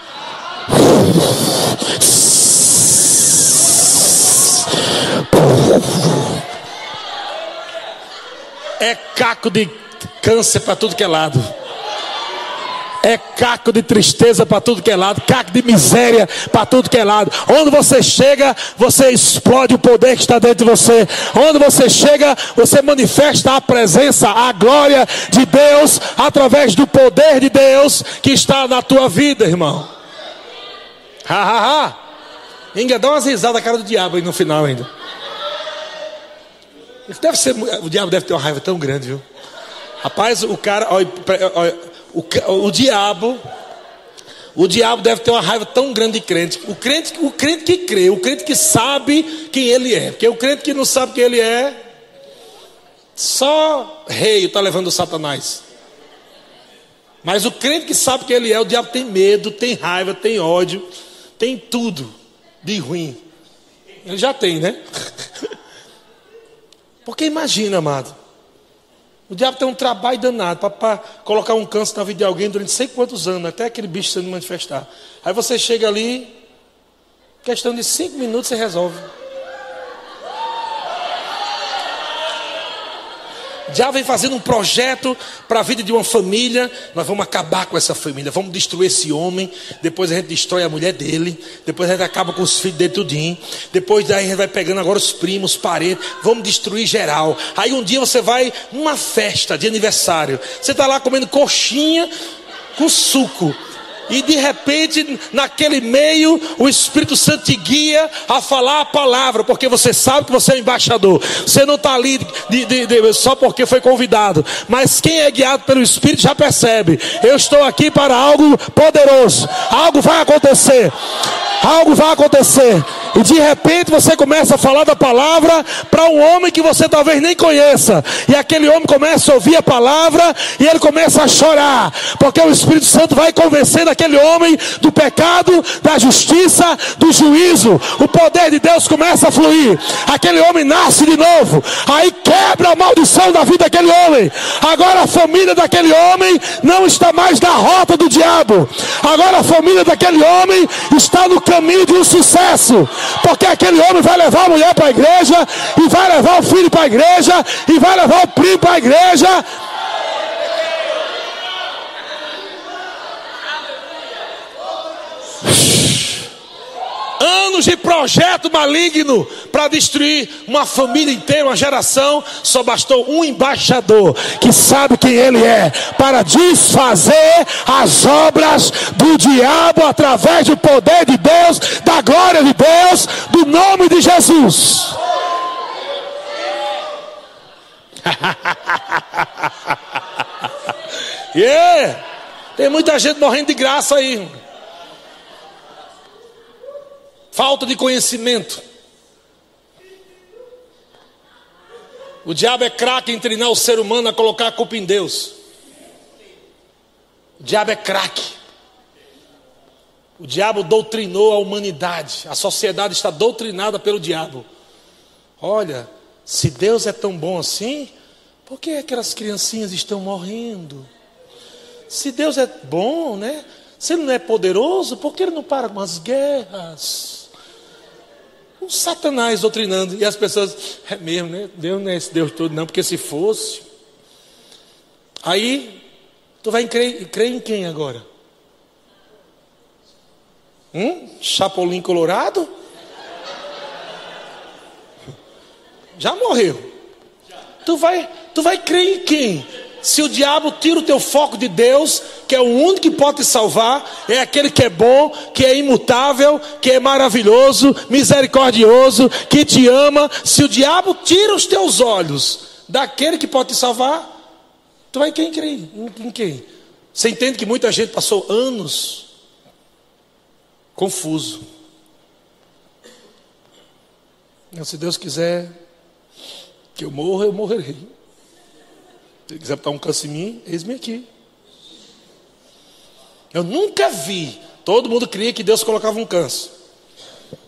É caco de câncer para tudo que é lado. É caco de tristeza para tudo que é lado, caco de miséria para tudo que é lado. Onde você chega, você explode o poder que está dentro de você. Onde você chega, você manifesta a presença, a glória de Deus através do poder de Deus que está na tua vida, irmão. Ha ha ha. Inga, dá umas risadas cara do diabo aí no final ainda. Deve ser, o diabo deve ter uma raiva tão grande, viu? Rapaz, o cara, olha, olha, o, o diabo, o diabo deve ter uma raiva tão grande de crente. O crente, o crente que crê, o crente que sabe quem ele é. Porque o crente que não sabe quem ele é, só rei está levando o Satanás. Mas o crente que sabe quem ele é, o diabo tem medo, tem raiva, tem ódio, tem tudo de ruim. Ele já tem, né? Porque imagina, amado. O diabo tem um trabalho danado para colocar um câncer na vida de alguém durante sei quantos anos, até aquele bicho sendo manifestar. Aí você chega ali, questão de cinco minutos você resolve. Já vem fazendo um projeto para a vida de uma família. Nós vamos acabar com essa família, vamos destruir esse homem. Depois a gente destrói a mulher dele. Depois a gente acaba com os filhos dele tudinho. Depois daí a gente vai pegando agora os primos, os parentes. Vamos destruir geral. Aí um dia você vai numa festa de aniversário. Você está lá comendo coxinha com suco. E de repente, naquele meio, o Espírito Santo te guia a falar a palavra, porque você sabe que você é embaixador. Você não está ali de, de, de, só porque foi convidado, mas quem é guiado pelo Espírito já percebe: eu estou aqui para algo poderoso, algo vai acontecer, algo vai acontecer. E de repente você começa a falar da palavra para um homem que você talvez nem conheça. E aquele homem começa a ouvir a palavra e ele começa a chorar, porque o Espírito Santo vai convencendo aquele homem do pecado, da justiça, do juízo. O poder de Deus começa a fluir. Aquele homem nasce de novo. Aí quebra a maldição da vida daquele homem. Agora a família daquele homem não está mais na rota do diabo. Agora a família daquele homem está no caminho de um sucesso. Porque aquele homem vai levar a mulher para a igreja, e vai levar o filho para a igreja, e vai levar o primo para a igreja. anos de projeto maligno para destruir uma família inteira, uma geração, só bastou um embaixador que sabe quem ele é para desfazer as obras do diabo através do poder de Deus, da glória de Deus, do nome de Jesus. (laughs) yeah. Tem muita gente morrendo de graça aí. Falta de conhecimento. O diabo é craque em treinar o ser humano a colocar a culpa em Deus. O diabo é craque. O diabo doutrinou a humanidade. A sociedade está doutrinada pelo diabo. Olha, Se Deus é tão bom assim, por que aquelas criancinhas estão morrendo? Se Deus é bom, né? Se Ele não é poderoso, por que Ele não para com as guerras? O Satanás doutrinando. E as pessoas, é mesmo, né? Deus não é esse Deus todo, não, porque se fosse. Aí, tu vai crer, crer em quem agora? Hum? Chapolin Colorado? Já morreu. Tu vai, tu vai crer em quem? Se o diabo tira o teu foco de Deus, que é o único que pode te salvar, é aquele que é bom, que é imutável, que é maravilhoso, misericordioso, que te ama. Se o diabo tira os teus olhos daquele que pode te salvar, tu vai quem crer? Em, em quem? Você entende que muita gente passou anos confuso. Se Deus quiser que eu morra, eu morrerei. Se quiser botar um câncer em mim, eis-me aqui. Eu nunca vi. Todo mundo cria que Deus colocava um câncer.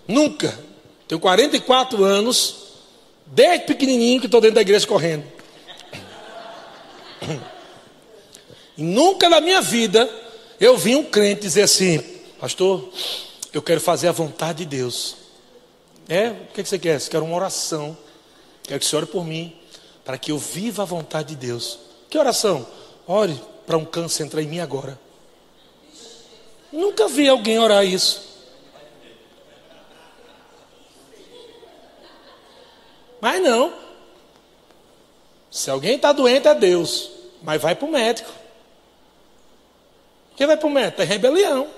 Nunca. Tenho 44 anos, desde pequenininho que estou dentro da igreja correndo. E nunca na minha vida eu vi um crente dizer assim, pastor, eu quero fazer a vontade de Deus. É? O que você quer? Você quer uma oração. Quero que você ore por mim para que eu viva a vontade de Deus. Que oração? Ore para um câncer entrar em mim agora. Nunca vi alguém orar isso. Mas não. Se alguém está doente é Deus. Mas vai para o médico. Quem vai para o médico? É rebelião.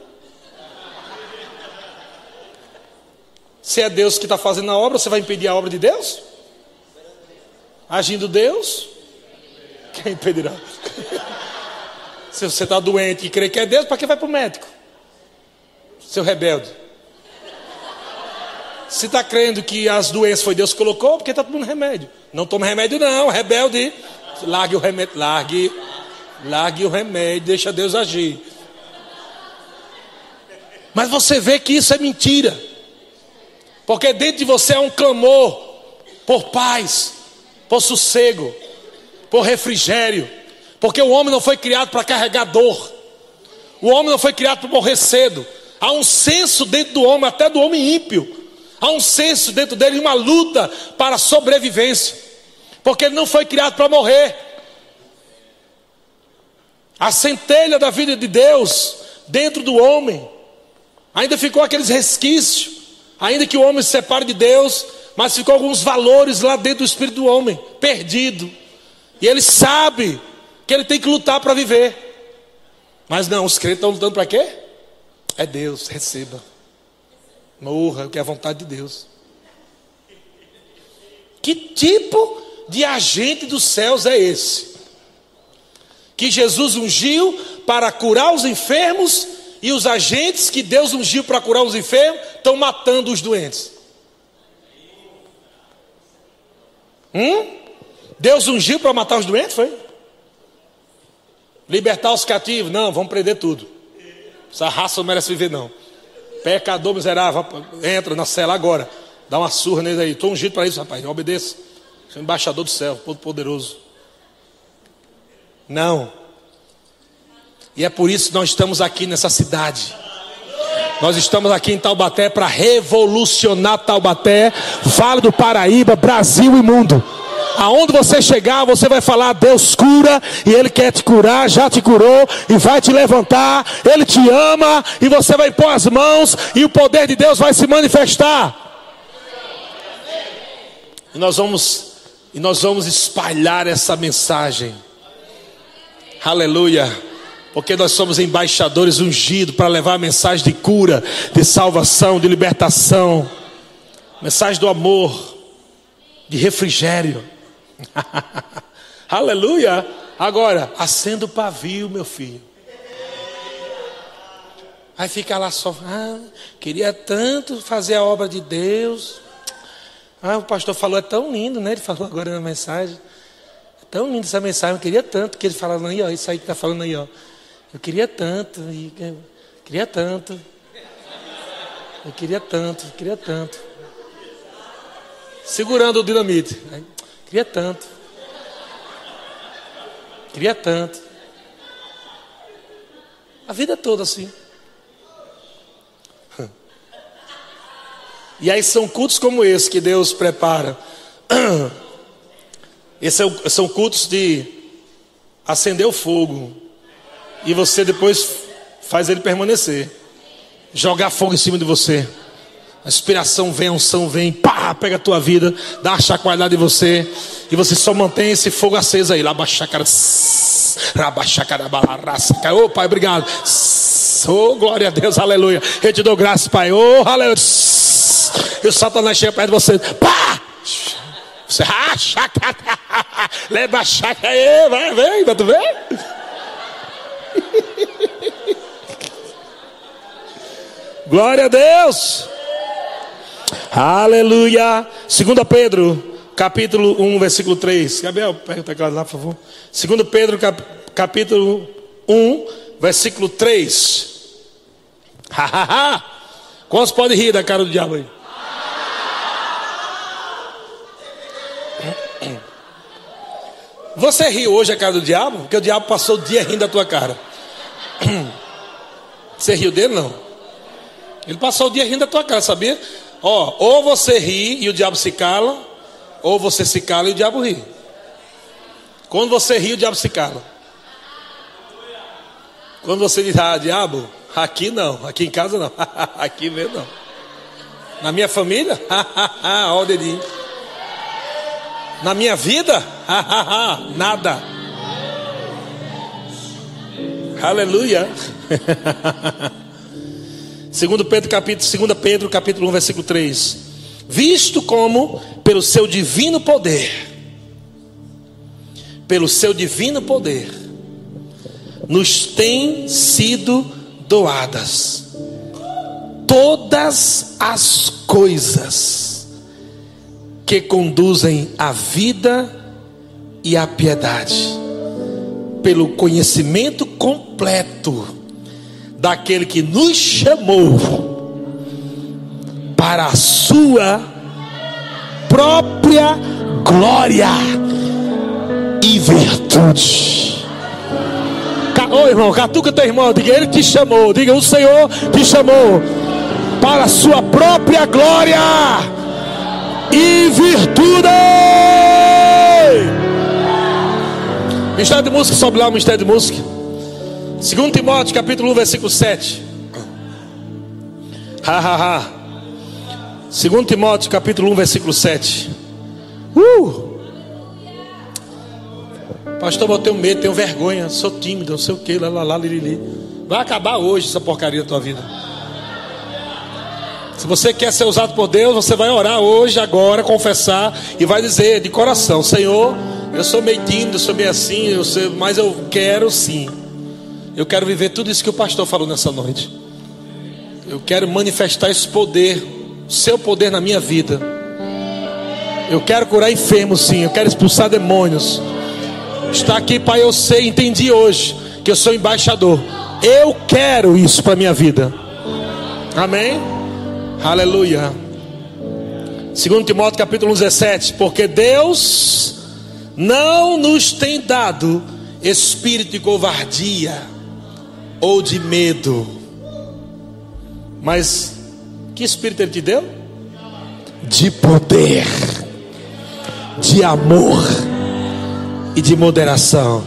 Se é Deus que está fazendo a obra, você vai impedir a obra de Deus? Agindo Deus, quem impedirá? (laughs) Se você está doente e crê que é Deus, para que vai para o médico? Seu rebelde. Se está crendo que as doenças foi Deus que colocou, porque está tomando remédio. Não tome remédio, não, rebelde. Largue o remédio, largue, largue o remédio, deixa Deus agir. Mas você vê que isso é mentira. Porque dentro de você é um clamor por paz, por sossego, por refrigério, porque o homem não foi criado para carregar dor, o homem não foi criado para morrer cedo. Há um senso dentro do homem, até do homem ímpio, há um senso dentro dele, uma luta para a sobrevivência, porque ele não foi criado para morrer. A centelha da vida de Deus dentro do homem, ainda ficou aqueles resquícios, ainda que o homem se separe de Deus, mas ficou alguns valores lá dentro do espírito do homem, perdido. E ele sabe que ele tem que lutar para viver. Mas não, os crentes estão lutando para quê? É Deus, receba. Morra, que é a vontade de Deus. Que tipo de agente dos céus é esse? Que Jesus ungiu para curar os enfermos e os agentes que Deus ungiu para curar os enfermos estão matando os doentes. Hum? Deus ungiu para matar os doentes, foi? Libertar os cativos? Não, vamos prender tudo. Essa raça não merece viver, não. Pecador miserável, entra na cela agora. Dá uma surra neles aí. Estou ungido para isso, rapaz. Obedeça. Sou embaixador do céu, todo poderoso. Não. E é por isso que nós estamos aqui nessa cidade. Nós estamos aqui em Taubaté para revolucionar Taubaté, Vale do Paraíba, Brasil e mundo. Aonde você chegar, você vai falar: Deus cura, e Ele quer te curar, já te curou, e vai te levantar. Ele te ama, e você vai pôr as mãos, e o poder de Deus vai se manifestar. E nós vamos, e nós vamos espalhar essa mensagem. Aleluia porque nós somos embaixadores ungidos para levar a mensagem de cura, de salvação, de libertação, mensagem do amor, de refrigério. (laughs) Aleluia! Agora, acenda o pavio, meu filho. Aí fica lá só, ah, queria tanto fazer a obra de Deus. Ah, o pastor falou, é tão lindo, né? Ele falou agora na mensagem. É tão linda essa mensagem, eu queria tanto que ele falava aí, ó, isso aí que está falando aí, ó. Eu queria tanto, eu queria tanto. Eu queria tanto, eu queria tanto. segurando o dinamite. Queria tanto. Queria tanto. A vida toda assim. E aí são cultos como esse que Deus prepara. Esses são cultos de acender o fogo. E você depois faz ele permanecer. Jogar fogo em cima de você. A inspiração vem, a unção vem, pá, pega a tua vida, dá uma chacoalhada em você, e você só mantém esse fogo aceso aí. Labaxacara, rabaxacara, ô Pai, obrigado. Oh, glória a Deus, aleluia. Eu te dou graça, Pai. Oh, aleluia. E o Satanás chega perto de você, pá! Você racha, leva a chaca aí, vai, vem, tu vem? (laughs) Glória a Deus. Aleluia. 2 Pedro, capítulo 1, versículo 3. Gabriel, pega o teclado lá, por favor. 2 Pedro, cap, capítulo 1, versículo 3. Quantos podem rir da cara do diabo aí? Você riu hoje a cara do diabo? Porque o diabo passou o dia rindo da tua cara. (coughs) Você riu dele? Não. Ele passou o dia rindo da tua cara, sabia? Ó, ou você ri e o diabo se cala, ou você se cala e o diabo ri. Quando você ri, o diabo se cala. Quando você diz, ah, diabo, aqui não, aqui em casa não, (laughs) aqui mesmo não. Na minha família, (laughs) olha o dedinho. Na minha vida, (laughs) nada. Aleluia. (laughs) Segundo Pedro capítulo, 2 Pedro capítulo 1, versículo 3. Visto como pelo seu divino poder, pelo seu divino poder, nos tem sido doadas todas as coisas que conduzem à vida e à piedade, pelo conhecimento completo daquele que nos chamou para a sua própria glória e virtude. Oh, irmão, catuca teu irmão, diga ele te chamou, diga o Senhor te chamou para a sua própria glória e virtude. Ministério de música, sobe lá o Ministério de música. 2 Timóteo capítulo 1, versículo 7. Ha, ha, ha. 2 Timóteo capítulo 1, versículo 7. Uh! Pastor, eu tenho medo, tenho vergonha, sou tímido, não sei o que, lá, lá, lá, li, Vai acabar hoje essa porcaria da tua vida. Se você quer ser usado por Deus, você vai orar hoje, agora, confessar e vai dizer de coração: Senhor, eu sou meio tímido, sou meio assim, eu sei, mas eu quero sim eu quero viver tudo isso que o pastor falou nessa noite. Eu quero manifestar esse poder, seu poder na minha vida. Eu quero curar enfermos, sim. Eu quero expulsar demônios. Está aqui, Pai, eu sei, entendi hoje que eu sou embaixador. Eu quero isso para minha vida. Amém? Aleluia. 2 Timóteo capítulo 17, porque Deus não nos tem dado espírito de covardia, ou de medo. Mas que espírito ele te deu? De poder, de amor e de moderação.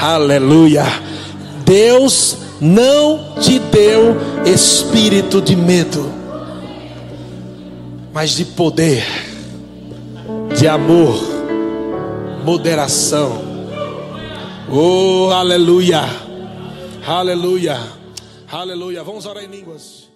Aleluia. Deus não te deu espírito de medo, mas de poder, de amor, moderação. Oh, aleluia. Aleluia. Aleluia. Vamos orar em línguas.